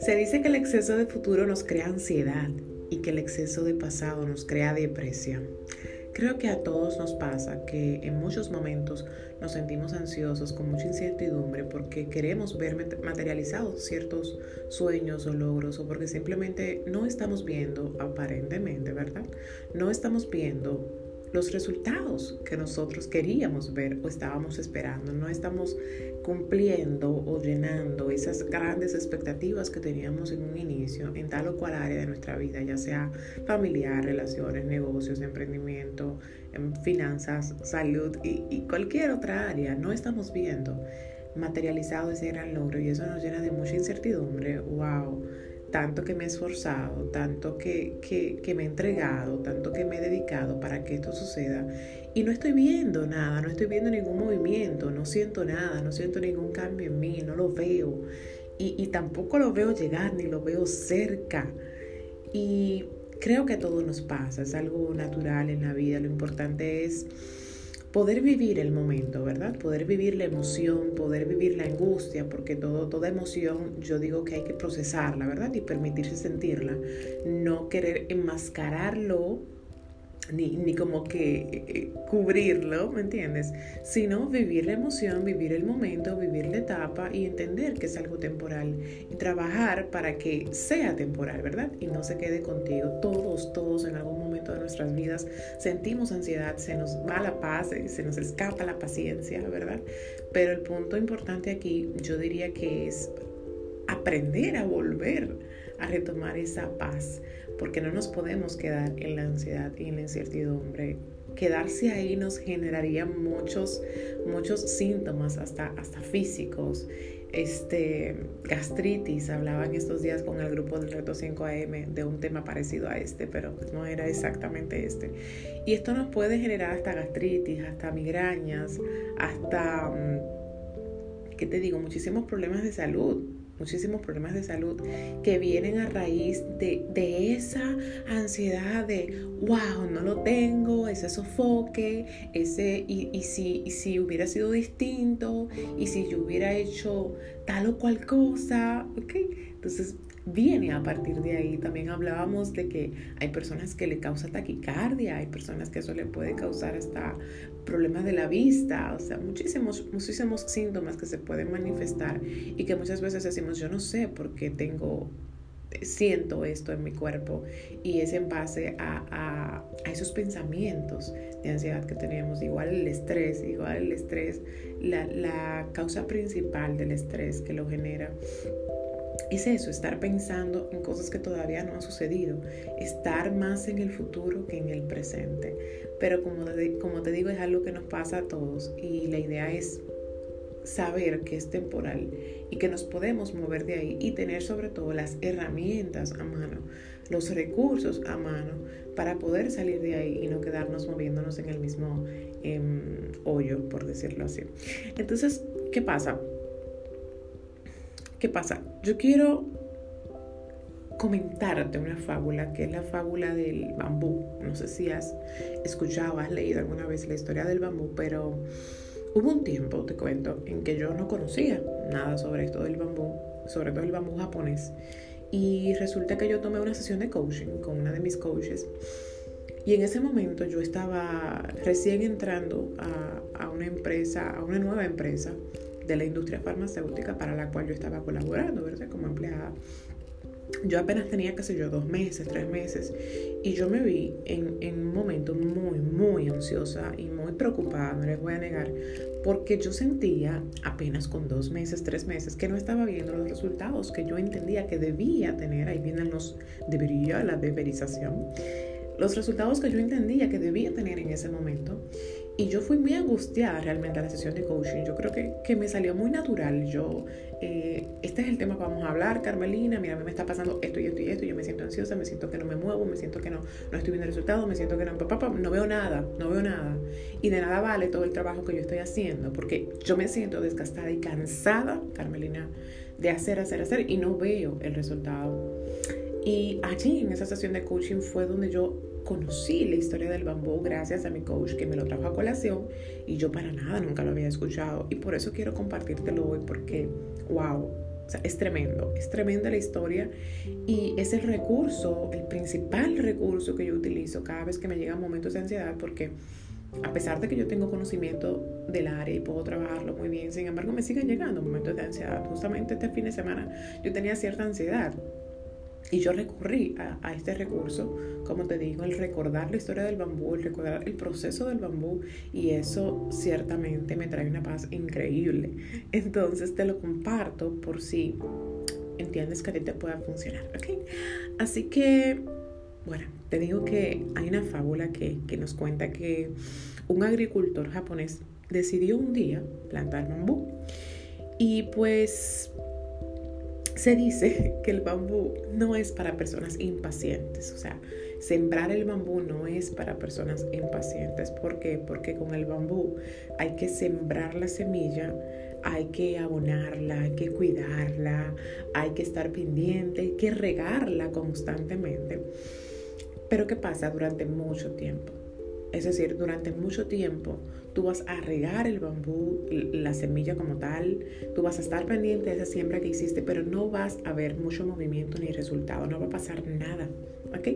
Se dice que el exceso de futuro nos crea ansiedad y que el exceso de pasado nos crea depresión. Creo que a todos nos pasa que en muchos momentos nos sentimos ansiosos con mucha incertidumbre porque queremos ver materializados ciertos sueños o logros o porque simplemente no estamos viendo, aparentemente, ¿verdad? No estamos viendo los resultados que nosotros queríamos ver o estábamos esperando. No estamos cumpliendo o llenando esas grandes expectativas que teníamos en un inicio en tal o cual área de nuestra vida, ya sea familiar, relaciones, negocios, emprendimiento, em, finanzas, salud y, y cualquier otra área. No estamos viendo materializado ese gran logro y eso nos llena de mucha incertidumbre. ¡Wow! Tanto que me he esforzado, tanto que, que, me he entregado, tanto que me he dedicado para que esto suceda. Y no estoy viendo nada, no estoy viendo ningún movimiento, no siento nada, no siento ningún cambio en mí, no lo veo. Y, y tampoco lo veo llegar, ni lo veo cerca. Y creo que a todos nos pasa, es algo natural en la vida. Lo importante es poder vivir el momento, ¿verdad? Poder vivir la emoción, poder vivir la angustia, porque todo, toda emoción yo digo que hay que procesarla, ¿verdad? Y permitirse sentirla, no querer enmascararlo ni, ni como que eh, cubrirlo, ¿me entiendes? Sino vivir la emoción, vivir el momento, vivir la etapa y entender que es algo temporal y trabajar para que sea temporal, ¿verdad? Y no se quede contigo. Todos, todos en algún momento de nuestras vidas sentimos ansiedad, se nos va la paz, eh, se nos escapa la paciencia, ¿verdad? Pero el punto importante aquí yo diría que es aprender a volver a retomar esa paz porque no nos podemos quedar en la ansiedad y en la incertidumbre. Quedarse ahí nos generaría muchos, muchos síntomas, hasta, hasta físicos. Este, gastritis, hablaba en estos días con el grupo del Reto 5am de un tema parecido a este, pero no era exactamente este. Y esto nos puede generar hasta gastritis, hasta migrañas, hasta, mm, ¿qué te digo? Muchísimos problemas de salud muchísimos problemas de salud que vienen a raíz de, esa ansiedad de, wow, no lo tengo, ese sofoque, ese, y, y, si, y si hubiera sido distinto, y si yo hubiera hecho tal o cual cosa, ¿ok? Entonces viene a partir de ahí. También hablábamos de que hay personas que le causa taquicardia, hay personas que eso le puede causar hasta problemas de la vista, o sea, muchísimos, muchísimos síntomas que se pueden manifestar y que muchas veces decimos, yo no sé por qué tengo siento esto en mi cuerpo y es en base a, a, a, esos pensamientos de ansiedad que tenemos, igual el estrés, igual el estrés, la, la causa principal del estrés que lo genera es eso, estar pensando en cosas que todavía no han sucedido, estar más en el futuro que en el presente. Pero como te, como te digo, es algo que nos pasa a todos y la idea es saber que es temporal y que nos podemos mover de ahí y tener sobre todo las herramientas a mano, los recursos a mano para poder salir de ahí y no quedarnos moviéndonos en el mismo em, hoyo, por decirlo así. Entonces, ¿qué pasa? ¿Qué pasa? Yo quiero comentarte una fábula que es la fábula del bambú. No sé si has escuchado, has leído alguna vez la historia del bambú, pero hubo un tiempo, te cuento, en que yo no conocía nada sobre esto del bambú, sobre todo el bambú japonés. Y resulta que yo tomé una sesión de coaching con una de mis coaches. Y en ese momento yo estaba recién entrando a, a una empresa, a una nueva empresa de la industria farmacéutica para la cual yo estaba colaborando, ¿verdad? Como empleada. Yo apenas tenía, qué sé yo, dos meses, tres meses, y yo me vi en, un momento muy, muy ansiosa y muy preocupada, no les voy a negar, porque yo sentía apenas con dos meses, tres meses, que no estaba viendo los resultados que yo entendía que debía tener, ahí vienen los, debería, la deberización, los resultados que yo entendía que debía tener en ese momento. Y yo fui muy angustiada realmente a la sesión de coaching. Yo creo que, que me salió muy natural. Yo, eh, este es el tema que vamos a hablar, Carmelina. Mira, a mí me está pasando esto y esto y esto. Yo me siento ansiosa, me siento que no me muevo, me siento que no, no estoy viendo resultados, me siento que no, papá, no veo nada, no veo nada. Y de nada vale todo el trabajo que yo estoy haciendo, porque yo me siento desgastada y cansada, Carmelina, de hacer, hacer, hacer y no veo el resultado. Y allí en esa sesión de coaching fue donde yo conocí la historia del bambú gracias a mi coach que me lo trajo a colación y yo para nada nunca lo había escuchado. Y por eso quiero compartírtelo hoy porque, wow, es tremendo, es tremenda la historia y es el recurso, el principal recurso que yo utilizo cada vez que me llegan momentos de ansiedad porque a pesar de que yo tengo conocimiento del área y puedo trabajarlo muy bien, sin embargo me siguen llegando momentos de ansiedad. Justamente este fin de semana yo tenía cierta ansiedad y yo recurrí a, este recurso, como te digo, el recordar la historia del bambú, el recordar el proceso del bambú, y eso ciertamente me trae una paz increíble. Entonces te lo comparto por si entiendes que a ti te pueda funcionar, ¿ok? Así que, bueno, te digo que hay una fábula que, que nos cuenta que un agricultor japonés decidió un día plantar bambú. Y pues se dice que el bambú no es para personas impacientes, o sea, sembrar el bambú no es para personas impacientes. ¿Por qué? Porque con el bambú hay que sembrar la semilla, hay que abonarla, hay que cuidarla, hay que estar pendiente, hay que regarla constantemente. Pero ¿qué pasa durante mucho tiempo? Es decir, durante mucho tiempo tú vas a regar el bambú, la semilla como tal, tú vas a estar pendiente de esa siembra que hiciste, pero no vas a ver mucho movimiento ni resultado, no va a pasar nada, ¿ok?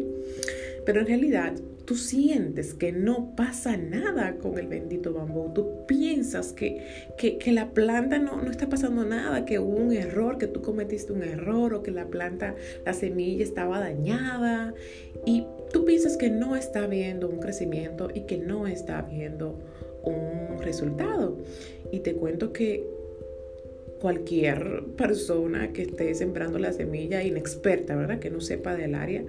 Pero en realidad tú sientes que no pasa nada con el bendito bambú, tú piensas que, que, que la planta no, no está pasando nada, que hubo un error, que tú cometiste un error o que la planta, la semilla estaba dañada y tú piensas que no está viendo un crecimiento y que no está viendo un resultado. Y te cuento que cualquier persona que esté sembrando la semilla inexperta, ¿verdad? Que no sepa del área,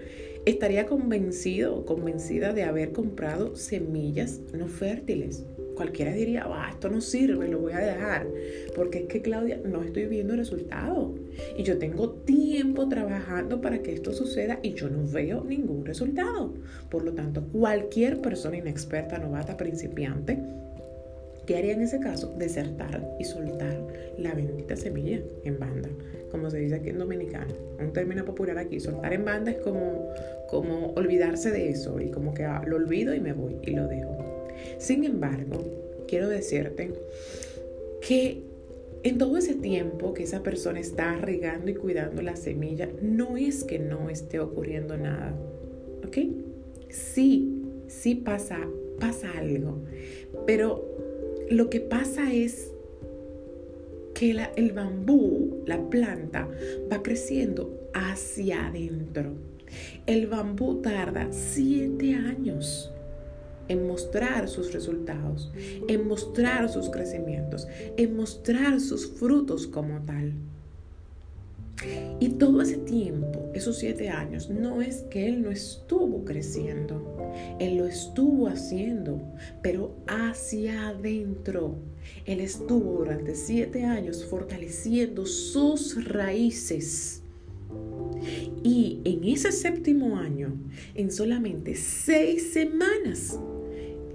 estaría convencido o convencida de haber comprado semillas no fértiles. Cualquiera diría, va, esto no sirve, lo voy a dejar. Porque es que, Claudia, no estoy viendo resultado. Y yo tengo tiempo trabajando para que esto suceda y yo no veo ningún resultado. Por lo tanto, cualquier persona inexperta, novata, principiante, ¿Qué haría en ese caso? Desertar y soltar la bendita semilla en banda, como se dice aquí en dominicano. Un término popular aquí, soltar en banda es como, como olvidarse de eso y como que ah, lo olvido y me voy y lo dejo. Sin embargo, quiero decirte que en todo ese tiempo que esa persona está regando y cuidando la semilla, no es que no esté ocurriendo nada. ¿Ok? Sí, sí pasa, pasa algo. Pero lo que pasa es que el bambú, la planta, va creciendo hacia adentro. El bambú tarda siete años en mostrar sus resultados, en mostrar sus crecimientos, en mostrar sus frutos como tal. Y todo ese tiempo, esos siete años, no es que él no estuvo creciendo, él lo estuvo haciendo, pero hacia adentro. Él estuvo durante siete años fortaleciendo sus raíces. Y en ese séptimo año, en solamente seis semanas,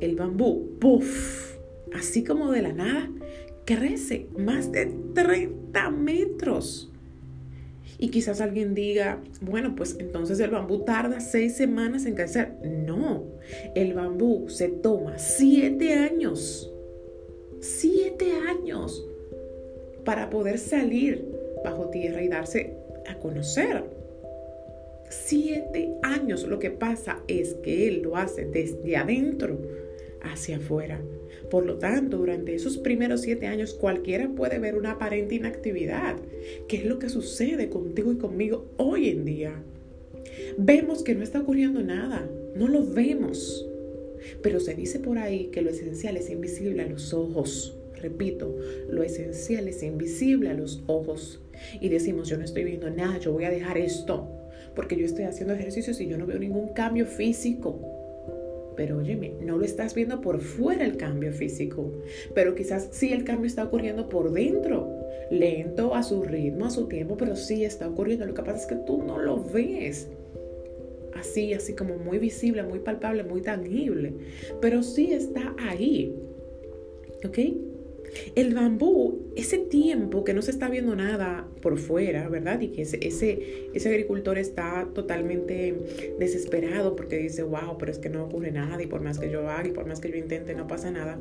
el bambú, puff, así como de la nada, crece más de 30 metros. Y quizás alguien diga, bueno, pues entonces el bambú tarda seis semanas en crecer. No, el bambú se toma siete años, siete años para poder salir bajo tierra y darse a conocer. Siete años. Lo que pasa es que él lo hace desde adentro hacia afuera. Por lo tanto, durante esos primeros siete años cualquiera puede ver una aparente inactividad, que es lo que sucede contigo y conmigo hoy en día. Vemos que no está ocurriendo nada, no lo vemos. Pero se dice por ahí que lo esencial es invisible a los ojos. Repito, lo esencial es invisible a los ojos. Y decimos, yo no estoy viendo nada, yo voy a dejar esto, porque yo estoy haciendo ejercicios y yo no veo ningún cambio físico pero óyeme, no lo estás viendo por fuera el cambio físico, pero quizás sí el cambio está ocurriendo por dentro, lento, a su ritmo, a su tiempo, pero sí está ocurriendo. Lo que pasa es que tú no lo ves así, así como muy visible, muy palpable, muy tangible, pero sí está ahí. ¿Ok? El bambú, ese tiempo que no se está viendo nada por fuera, ¿verdad? Y que ese, ese, agricultor está totalmente desesperado porque dice, wow, pero es que no ocurre nada y por más que yo haga y por más que yo intente no pasa nada.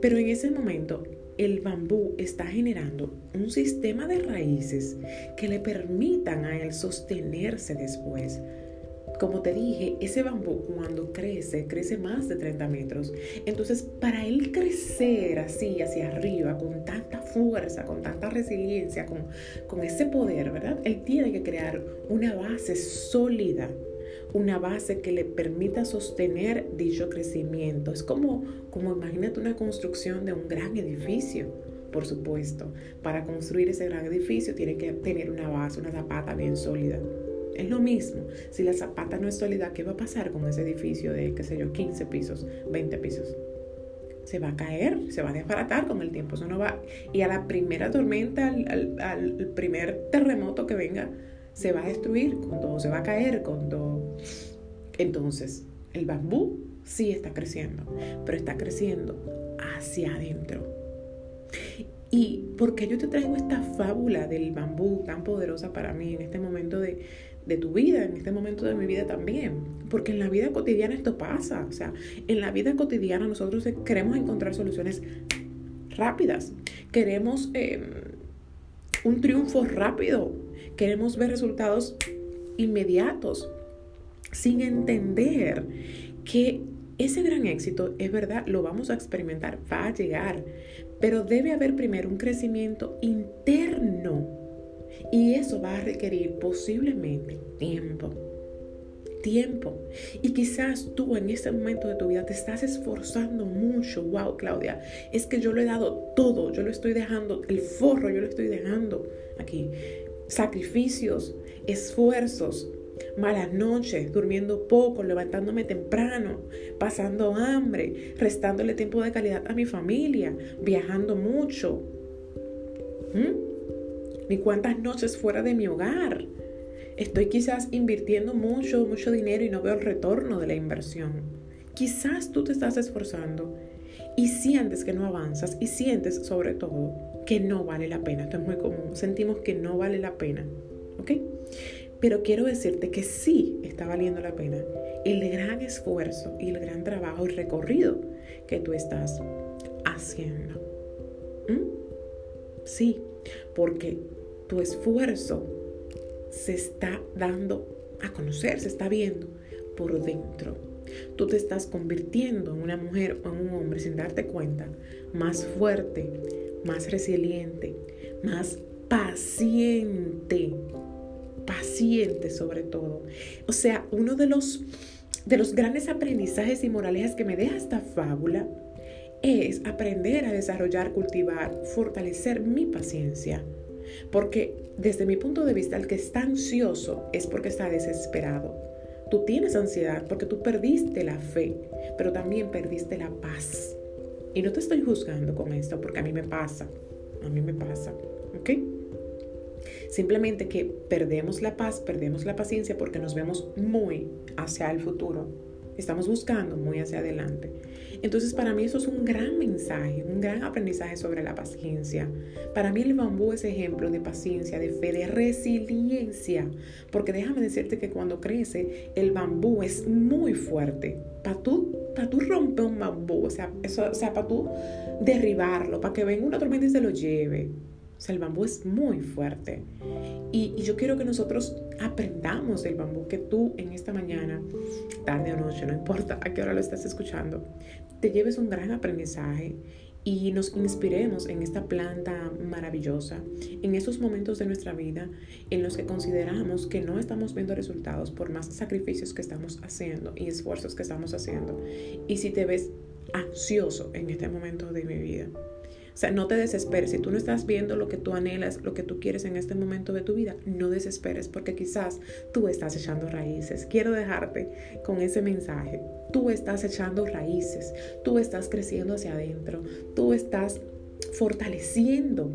Pero en ese momento el bambú está generando un sistema de raíces que le permitan a él sostenerse después como te dije, ese bambú cuando crece, crece más de 30 metros. Entonces, para él crecer así hacia arriba, con tanta fuerza, con tanta resiliencia, con, con ese poder, ¿verdad? Él tiene que crear una base sólida, una base que le permita sostener dicho crecimiento. Es como, como imagínate una construcción de un gran edificio. Por supuesto, para construir ese gran edificio tiene que tener una base, una zapata bien sólida. Es lo mismo. Si la zapata no es sólida, ¿qué va a pasar con ese edificio de, qué sé yo, 15 pisos, 20 pisos? Se va a caer, se va a desbaratar con el tiempo. Eso no va. Y a la primera tormenta, al, primer terremoto que venga, se va a destruir con todo, se va a caer con todo. Entonces, el bambú sí está creciendo, pero está creciendo hacia adentro. ¿Y por qué yo te traigo esta fábula del bambú tan poderosa para mí en este momento de, de tu vida, en este momento de mi vida también. Porque en la vida cotidiana esto pasa. O sea, en la vida cotidiana nosotros queremos encontrar soluciones rápidas. Queremos em, un triunfo rápido. Queremos ver resultados inmediatos. Sin entender que ese gran éxito, es verdad, lo vamos a experimentar, va a llegar. Pero debe haber primero un crecimiento interno y eso va a requerir posiblemente tiempo. Tiempo. Y quizás tú en este momento de tu vida te estás esforzando mucho. Wow, Claudia, es que yo lo he dado todo. Yo lo estoy dejando, el forro, yo lo estoy dejando aquí. Sacrificios, esfuerzos, malas noches, durmiendo poco, levantándome temprano, pasando hambre, restándole tiempo de calidad a mi familia, viajando mucho. ¿Mm? Ni cuántas noches fuera de mi hogar. Estoy quizás invirtiendo mucho, mucho dinero y no veo el retorno de la inversión. Quizás tú te estás esforzando y sientes que no avanzas y sientes sobre todo que no vale la pena. Esto es muy común. Sentimos que no vale la pena. ¿Ok? Pero quiero decirte que sí está valiendo la pena el gran esfuerzo y el gran trabajo y recorrido que tú estás haciendo. ¿Mm? Sí, porque tu esfuerzo se está dando a conocer, se está viendo por dentro. Tú te estás convirtiendo en una mujer o en un hombre sin darte cuenta, más fuerte, más resiliente, más paciente, paciente sobre todo. O sea, uno de los, de los grandes aprendizajes y moralejas que me deja esta fábula es aprender a desarrollar, cultivar, fortalecer mi paciencia. Porque desde mi punto de vista, el que está ansioso es porque está desesperado. Tú tienes ansiedad porque tú perdiste la fe, pero también perdiste la paz. Y no te estoy juzgando con esto porque a mí me pasa. A mí me pasa. ¿Ok? Simplemente que perdemos la paz, perdemos la paciencia porque nos vemos muy hacia el futuro. Estamos buscando muy hacia adelante. Entonces para mí eso es un gran mensaje, un gran aprendizaje sobre la paciencia. Para mí el bambú es ejemplo de paciencia, de fe, de resiliencia. Porque déjame decirte que cuando crece el bambú es muy fuerte. Para tú, para tú romper un bambú, o sea, o sea, para tú derribarlo, para que venga una tormenta y se lo lleve. O sea, el bambú es muy fuerte. Y, yo quiero que nosotros aprendamos del bambú, que tú en esta mañana, tarde o noche, no importa a qué hora lo estás escuchando, te lleves un gran aprendizaje y nos inspiremos en esta planta maravillosa, en esos momentos de nuestra vida en los que consideramos que no estamos viendo resultados por más sacrificios que estamos haciendo y esfuerzos que estamos haciendo. Y si te ves ansioso en este momento de mi vida, o sea, no te desesperes. Si tú no estás viendo lo que tú anhelas, lo que tú quieres en este momento de tu vida, no desesperes porque quizás tú estás echando raíces. Quiero dejarte con ese mensaje. Tú estás echando raíces. Tú estás creciendo hacia adentro. Tú estás fortaleciendo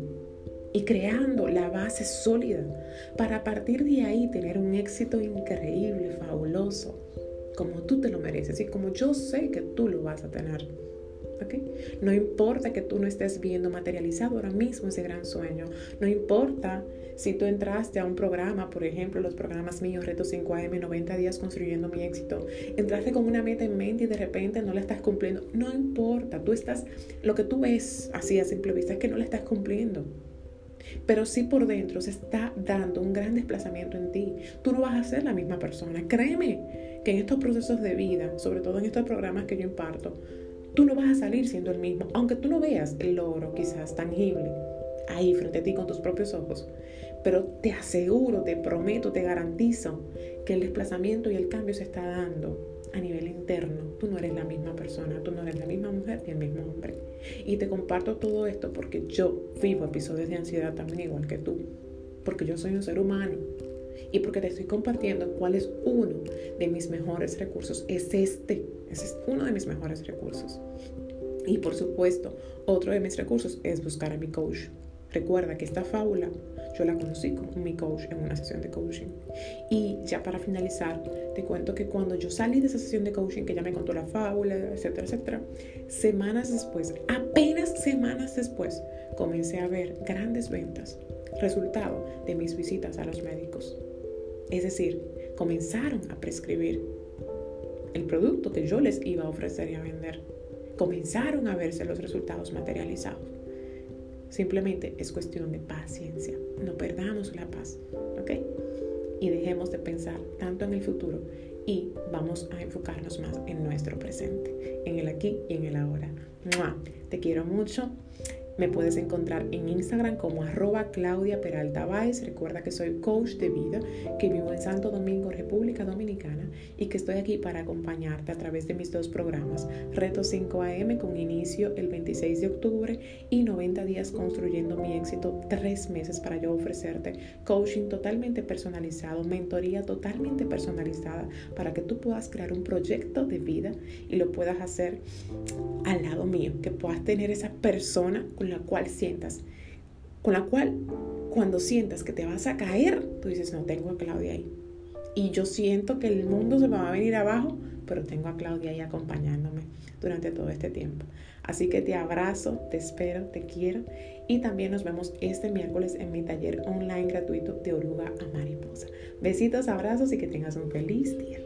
y creando la base sólida para partir de ahí tener un éxito increíble, fabuloso, como tú te lo mereces y como yo sé que tú lo vas a tener. No importa que tú no estés viendo materializado ahora mismo ese gran sueño. No importa si tú entraste a un programa, por ejemplo, los programas míos, Reto 5AM, 90 días construyendo mi éxito. Entraste con una meta en mente y de repente no la estás cumpliendo. No importa, tú estás, lo que tú ves así a simple vista es que no la estás cumpliendo. Pero sí por dentro se está dando un gran desplazamiento en ti. Tú no vas a ser la misma persona. Créeme que en estos procesos de vida, sobre todo en estos programas que yo imparto, tú no vas a salir siendo el mismo, aunque tú no veas el logro quizás tangible ahí frente a ti con tus propios ojos. Pero te aseguro, te prometo, te garantizo que el desplazamiento y el cambio se está dando a nivel interno. Tú no eres la misma persona, tú no eres la misma mujer ni el mismo hombre. Y te comparto todo esto porque yo vivo episodios de ansiedad también igual que tú. Porque yo soy un ser humano. Y porque te estoy compartiendo cuál es uno de mis mejores recursos. Es este. Ese es uno de mis mejores recursos. Y por supuesto, otro de mis recursos es buscar a mi coach. Recuerda que esta fábula yo la conocí con mi coach en una sesión de coaching. Y ya para finalizar, te cuento que cuando yo salí de esa sesión de coaching, que ya me contó la fábula, etcétera, etcétera, semanas después, apenas semanas después, comencé a ver grandes ventas, resultado de mis visitas a los médicos. Es decir, comenzaron a prescribir el producto que yo les iba a ofrecer y a vender. Comenzaron a verse los resultados materializados. Simplemente es cuestión de paciencia. No perdamos la paz, ¿ok? Y dejemos de pensar tanto en el futuro y vamos a enfocarnos más en nuestro presente, en el aquí y en el ahora. Te quiero mucho. Me puedes encontrar en Instagram como arroba Claudia Peralta Recuerda que soy coach de vida, que vivo en Santo Domingo, República Dominicana, y que estoy aquí para acompañarte a través de mis dos programas, Reto 5 AM con inicio el 26 de octubre y 90 días construyendo mi éxito, tres meses para yo ofrecerte coaching totalmente personalizado, mentoría totalmente personalizada, para que tú puedas crear un proyecto de vida y lo puedas hacer al lado mío, que puedas tener esa persona con la cual sientas, con la cual cuando sientas que te vas a caer, tú dices, no tengo a Claudia ahí. Y yo siento que el mundo se me va a venir abajo, pero tengo a Claudia ahí acompañándome durante todo este tiempo. Así que te abrazo, te espero, te quiero y también nos vemos este miércoles en mi taller online gratuito de oruga a mariposa. Besitos, abrazos y que tengas un feliz día.